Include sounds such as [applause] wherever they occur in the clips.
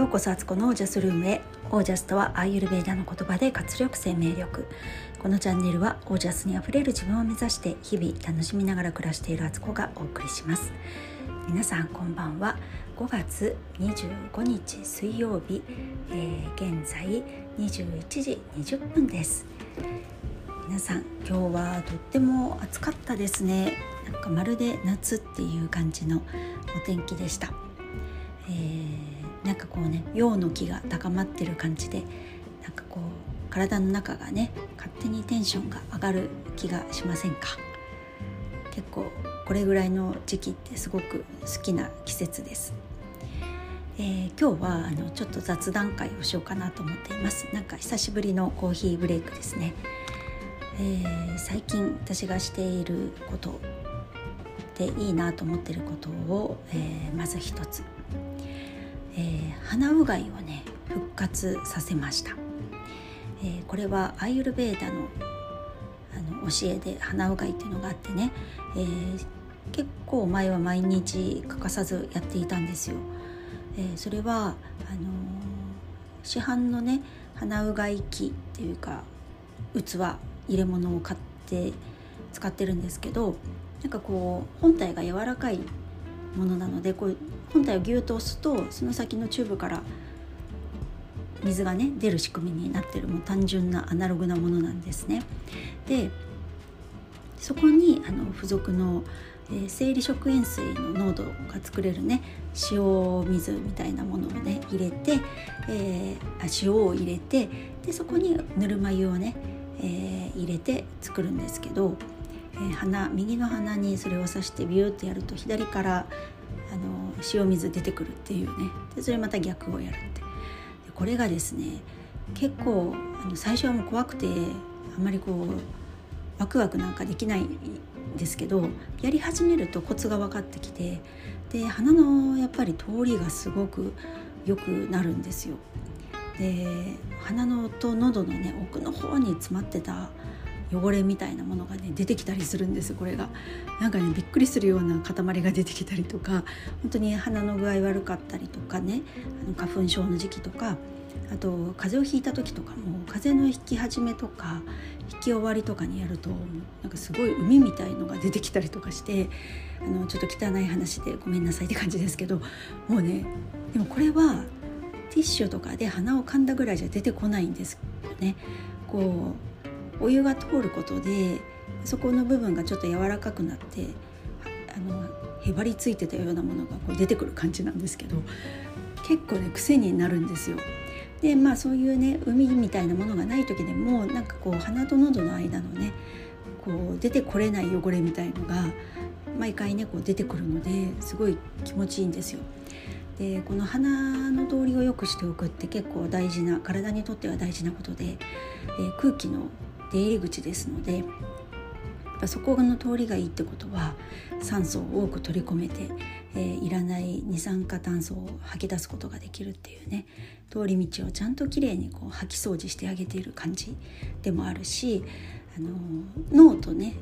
ようこそアツコのオージャスルームへ。オージャスとはアーユルベーダの言葉で活力生命力。このチャンネルはオージャスにあふれる自分を目指して日々楽しみながら暮らしているアツコがお送りします。皆さんこんばんは。5月25日水曜日、えー、現在21時20分です。皆さん今日はとっても暑かったですね。なんかまるで夏っていう感じのお天気でした、かこうね陽の気が高まってる感じでなんかこう体の中がね勝手にテンションが上がる気がしませんか？結構これぐらいの時期ってすごく好きな季節です、えー、今日はあのちょっと雑談会をしようかなと思っています。なんか久しぶりのコーヒーブレイクですね、えー、最近私がしていることでいいなと思っていることを、えー、まず一つ。えー、鼻うがいをね復活させました、えー、これはアイユルベーダのあの教えで鼻うがいっていうのがあってね、えー、結構前は毎日欠かさずやっていたんですよ、えー、それはあの市販のね鼻うがい器っていうか器入れ物を買って使ってるんですけどなんかこう本体が柔らかいものなのでこう本体をギュッと押すとその先のチューブから水がね出る仕組みになってるもう単純なアナログなものなんですね。でそこにあの付属の、えー、生理食塩水の濃度が作れるね塩水みたいなものをね入れて、えー、塩を入れてでそこにぬるま湯をね、えー、入れて作るんですけど、えー、鼻右の鼻にそれを刺してビューってやると左から塩水出てくるっていうねでそれまた逆をやるってでこれがですね結構あの最初はもう怖くてあんまりこうワクワクなんかできないんですけどやり始めるとコツが分かってきてで鼻のやっぱり通りがすごく良くなるんですよ。で鼻のと喉のね奥の方に詰まってた汚れみたいなものがね出てきたりするんですこれがなんかねびっくりするような塊が出てきたりとか本当に鼻の具合悪かったりとかねあの花粉症の時期とかあと風邪をひいた時とかも風邪の引き始めとか引き終わりとかにやるとなんかすごい海みたいのが出てきたりとかしてあのちょっと汚い話でごめんなさいって感じですけどもうねでもこれはティッシュとかで鼻をかんだぐらいじゃ出てこないんですよね。こうお湯が通ることでそこの部分がちょっと柔らかくなってあのへばりついてたようなものがこう出てくる感じなんですけど結構ね癖になるんですよ。でまあそういうね海みたいなものがない時でもなんかこう鼻と喉の間のねこう出てこれない汚れみたいのが毎回ねこう出てくるのですごい気持ちいいんですよ。でこの鼻の通りを良くしておくって結構大事な体にとっては大事なことで、えー、空気の出入り口ですのでそこの通りがいいってことは酸素を多く取り込めて、えー、いらない二酸化炭素を吐き出すことができるっていうね通り道をちゃんときれいにこう掃き掃除してあげている感じでもあるしあの脳とね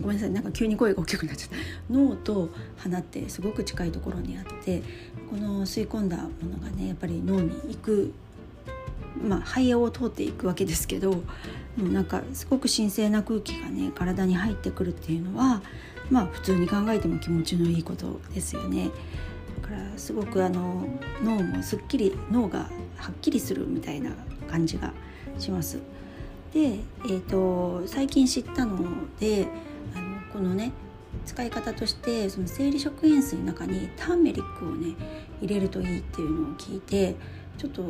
ごめんなさいなんか急に声が大きくなっちゃった。脳と鼻ってすごく近いところにあってこの吸い込んだものがねやっぱり脳に行くまあ肺葉を通っていくわけですけどもうなんかすごく神聖な空気がね体に入ってくるっていうのはまあ普通に考えても気持ちのいいことですよね。だからすごくあの脳もすっきり脳がはっきりするみたいな感じがします。で、えーと、最近知ったのであのこのね使い方としてその生理食塩水の中にターメリックをね入れるといいっていうのを聞いてちょっと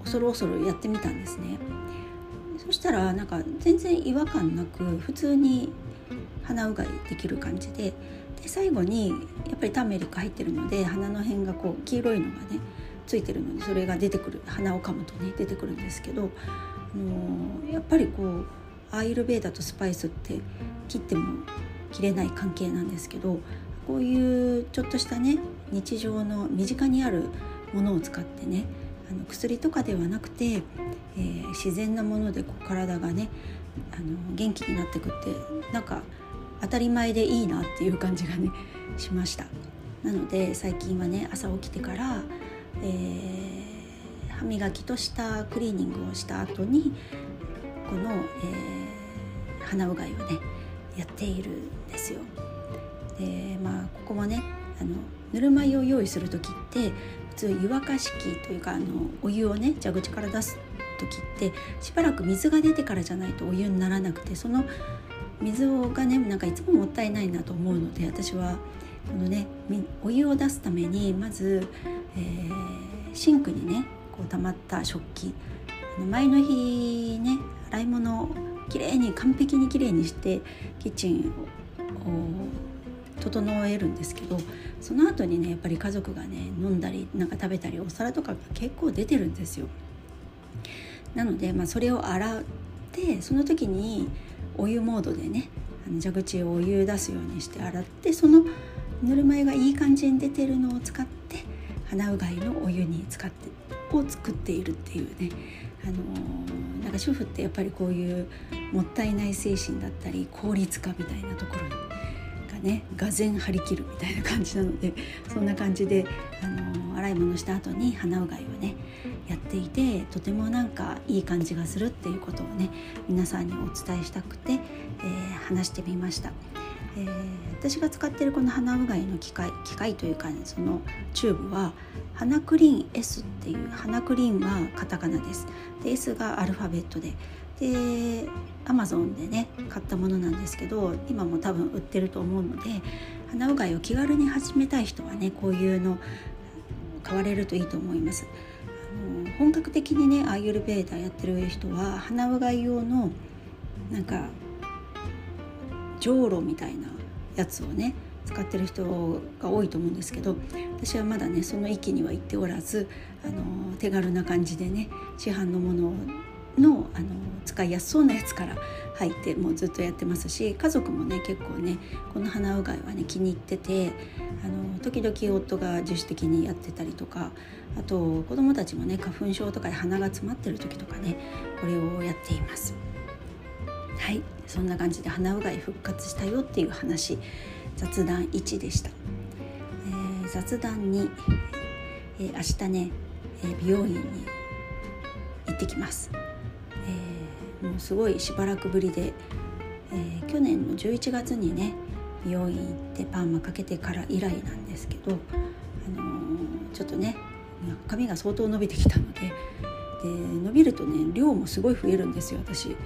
恐る恐るやってみたんですね。そしたらなんか全然違和感なく普通に鼻うがいできる感じでで最後にやっぱりターメリック入ってるので鼻の辺がこう黄色いのがねついてるのでそれが出てくる鼻をかむとね出てくるんですけど、あのー、やっぱりこうアイルベーダとスパイスって切っても切れない関係なんですけどこういうちょっとしたね日常の身近にあるものを使ってねあの薬とかではなくて、えー、自然なものでこう体がねあの元気になってくってなんか当たり前でいいなっていう感じがねしましたなので最近はね朝起きてから、え歯磨きとしたクリーニングをした後にこの、えー、鼻うがいをねやっているんですよ。でまあここもねあのぬるま湯を用意する時って通湯沸かし器というかあのお湯をね蛇口から出す時ってしばらく水が出てからじゃないとお湯にならなくてその水がねなんかいつももったいないなと思うので私はこのねお湯を出すためにまず、えー、シンクにねこう溜まった食器前の日ね洗い物をきれいに完璧にきれいにしてキッチンを整えるんですけどその後にねやっぱり家族がね飲んだりなんか食べたりお皿とかが結構出てるんですよ。なので、まあ、それを洗ってその時にお湯モードでねあの蛇口をお湯出すようにして洗ってそのぬるま湯がいい感じに出てるのを使って鼻うがいのお湯に使ってを作っているっていうね、あのー、なんか主婦ってやっぱりこういうもったいない精神だったり効率化みたいなところがねがぜ張り切るみたいな感じなのでそんな感じで、あの、洗い物した後に鼻うがいをねやっていてとてもなんかいい感じがするっていうことをね皆さんにお伝えしたくて、えー、話してみました。えー、私が使ってるこの鼻うがいの機械機械というか、ね、そのチューブは鼻クリーン S っていう鼻クリーンはカタカナですで S がアルファベットででアマゾンでね買ったものなんですけど今も多分売ってると思うので鼻うがいを気軽に始めたい人はねこういうの買われるといいと思います。あの本格的にねアーユルベーダーやってる人は鼻うがい用のなんかじょうろみたいなやつをね使ってる人が多いと思うんですけど私はまだねその域には行っておらずあの手軽な感じでね市販のものをのあの使いやすそうなやつから入ってもうずっとやってますし家族もね結構ねこの鼻うがいはね気に入っててあの時々夫が自主的にやってたりとかあと子どもたちもね花粉症とかで鼻が詰まってる時とかねこれをやっています。はい。そんな感じで鼻うがい復活したよっていう話雑談1でした、えー、雑談2、えー、明日ね、えー、美容院に行ってきます、もうすごいしばらくぶりで、えー、去年の11月にね美容院行ってパーマかけてから以来なんですけど、あのー、ちょっとね髪が相当伸びてきたのでで伸びるとね量もすごい増えるんですよ私。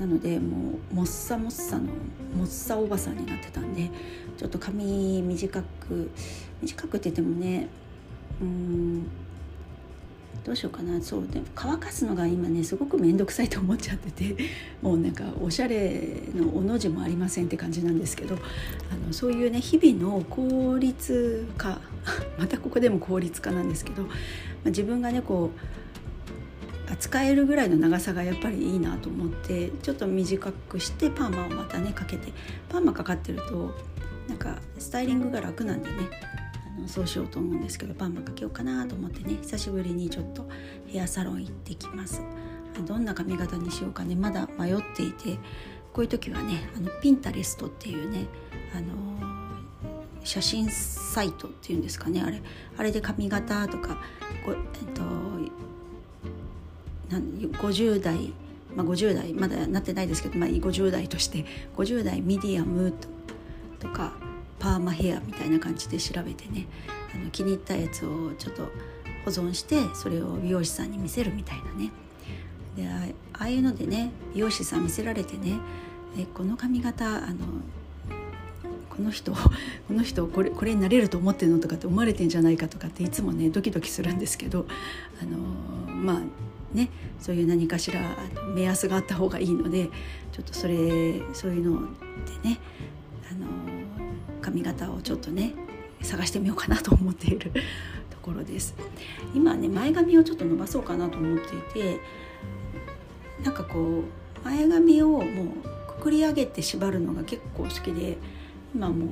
なのでもうもっさもっさのもっさおばさんになってたんでちょっと髪短く短くって言ってもねうんどうしようかな。そうで乾かすのが今ねすごく面倒くさいと思っちゃってて [laughs] もうなんかおしゃれのおの字もありませんって感じなんですけどあのそういうね日々の効率化 [laughs] またここでも効率化なんですけど、まあ、自分がねこう使えるぐらいの長さがやっぱりいいなと思ってちょっと短くしてパーマをまたねかけてパーマかかってるとなんかスタイリングが楽なんでねのそうしようと思うんですけどパーマかけようかなと思ってね久しぶりにちょっとヘアサロン行ってきます。どんな髪型にしようかねまだ迷っていてこういう時はねあのピンタレストっていうねあの写真サイトっていうんですかねあれあれで髪型とかご、えっと、なん50代、まあ、50代まだなってないですけど、まあ、50代として50代ミディアムとかパーマヘアみたいな感じで調べてねあの気に入ったやつをちょっと保存してそれを美容師さんに見せるみたいなね。でああいうのでね美容師さん見せられてねえこの髪型あのこの人 [laughs] この人これこれになれると思ってるのとかって思われてんじゃないかとかっていつもねドキドキするんですけどあのまあねそういう何かしら目安があった方がいいのでちょっとそれそういうのでねあの髪型をちょっとね探してみようかなと思っている [laughs] ところです。今ね前髪をちょっと伸ばそうかなと思っていてなんかこう前髪をもうくくり上げて縛るのが結構好きで今も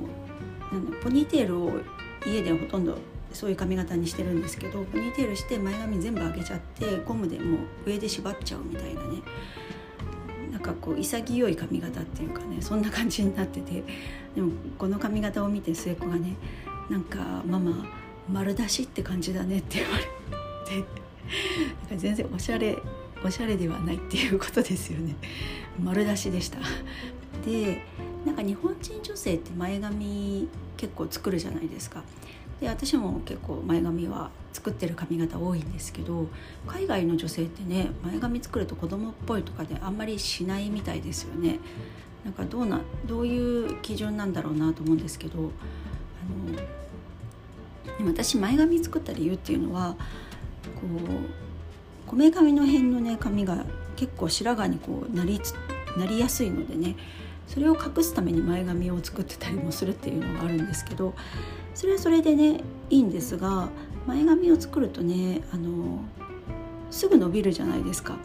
うなんポニーテールを家ではほとんどそういう髪型にしてるんですけどポニーテールして前髪全部上げちゃってゴムでもう上で縛っちゃうみたいなね。なんかこう潔い髪型っていうかねそんな感じになってて [laughs] でもこの髪型を見て末っ子がねなんかママ丸出しって感じだねって言われてなんか全然おしゃれおしゃれではないっていうことですよね。丸出しでした。でなんか日本人女性って前髪結構作るじゃないですか。で私も結構前髪は作ってる髪型多いんですけど海外の女性ってね前髪作ると子供っぽいとかであんまりしないみたいですよね。なんかどうなどういう基準なんだろうなと思うんですけどあの私前髪作った理由っていうのはこうこめかみの辺のね髪が結構白髪にこうなりなりやすいのでねそれを隠すために前髪を作ってたりもするっていうのがあるんですけどそれはそれでねいいんですが前髪を作るとねあのすぐ伸びるじゃないですか。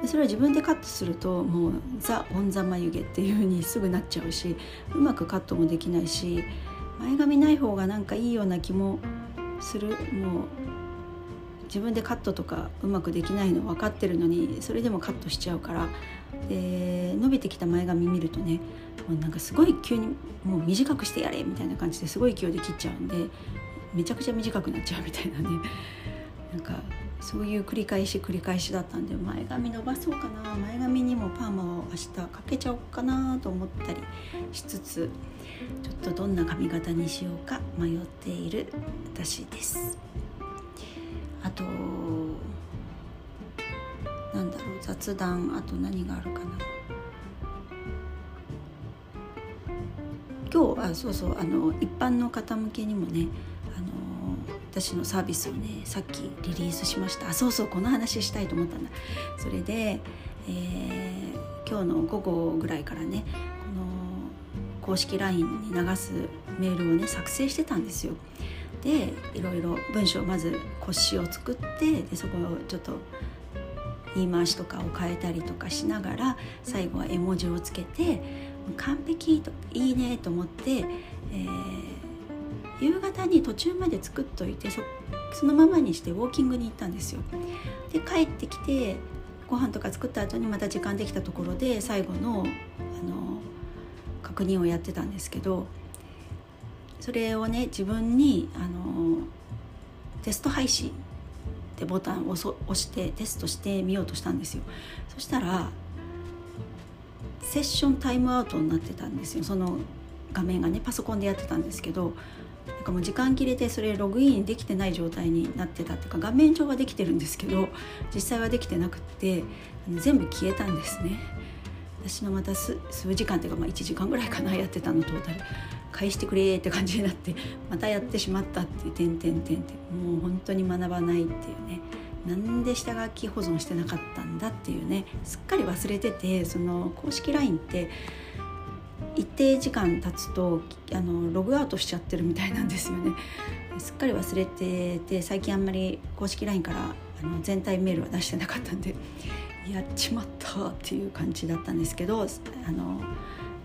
でそれは自分でカットするともうザ・オン・ザ眉毛っていう風にすぐなっちゃうしうまくカットもできないし前髪ない方がなんかいいような気もするもう自分でカットとかうまくできないの分かってるのにそれでもカットしちゃうからで伸びてきた前髪見るとねもうなんかすごい急にもう短くしてやれみたいな感じですごい勢いで切っちゃうんでめちゃくちゃ短くなっちゃうみたいなね。[laughs] なんかそういう繰り返し繰り返しだったんで前髪伸ばそうかな前髪にもパーマを明日かけちゃおうかなと思ったりしつつちょっとどんな髪型にしようか迷っている私です。あとなんだろう雑談あと何があるかな。今日あそうそうあの一般の方向けにもねあの私のサービスをねさっきリリースしました。あそうそうこの話したいと思ったんだ。それで、えー、今日の午後ぐらいからねこの公式 LINE に流すメールをね作成してたんですよ。でいろいろ文章をまず腰を作ってでそこをちょっと言い回しとかを変えたりとかしながら最後は絵文字をつけて完璧といいねと思って、えー夕方に途中まで作っといてそそのままにしてウォーキングに行ったんですよ。で帰ってきてご飯とか作った後にまた時間できたところで最後のあの確認をやってたんですけどそれをね自分にあのテスト配信ってボタンを押してテストしてみようとしたんですよ。そしたらセッションタイムアウトになってたんですよ。その画面がねパソコンでやってたんですけどなんかもう時間切れてそれログインできてない状態になってたっていうか画面上はできてるんですけど実際はできてなくって全部消えたんですね。私のまた数時間っていうかまあ1時間ぐらいかなやってたのトータル。返してくれって感じになって [laughs] またやってしまったって「てんてんてん」ってもう本当に学ばないっていうね。なんで下書き保存してなかったんだっていうね。すっかり忘れててその公式 LINE って一定時間経つとあのログアウトしちゃってるみたいなんですよね。すっかり忘れてて最近あんまり公式 LINE からあの全体メールは出してなかったんでやっちまったっていう感じだったんですけどあの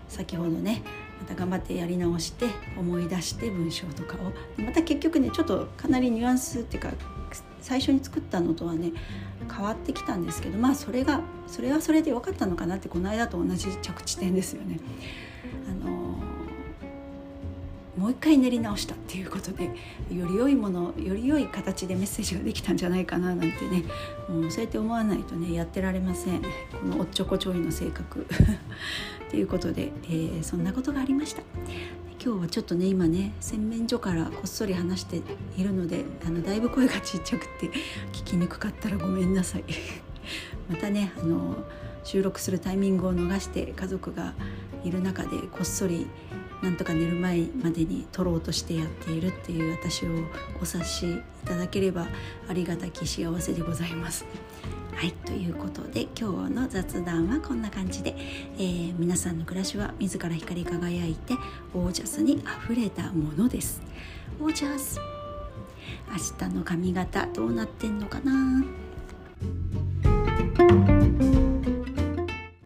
先ほどねた頑張ってやり直して思い出して文章とかをまた結局ねちょっとかなりニュアンスっていうか最初に作ったのとはね変わってきたんですけどまあそれがそれはそれで良かったのかなってこの間と同じ着地点ですよね。もう一回練り直したっていうことでより良いものより良い形でメッセージができたんじゃないかななんてねもうそうやって思わないとねやってられません。このおっちょこちょいの性格。[laughs] ということで、えー、そんなことがありました。今日はちょっとね今ね洗面所からこっそり話しているのであのだいぶ声がちっちゃくて聞きにくかったらごめんなさい。[laughs] またねあの収録するタイミングを逃して家族がいる中でこっそりなんとか寝る前までに撮ろうとしてやっているっていう私をお察しいただければありがたき幸せでございます。はいということで今日の雑談はこんな感じで、えー、皆さんの暮らしは自ら光り輝いてオージャスにあふれたものです。オージャス明日の髪型どうなってんのかな？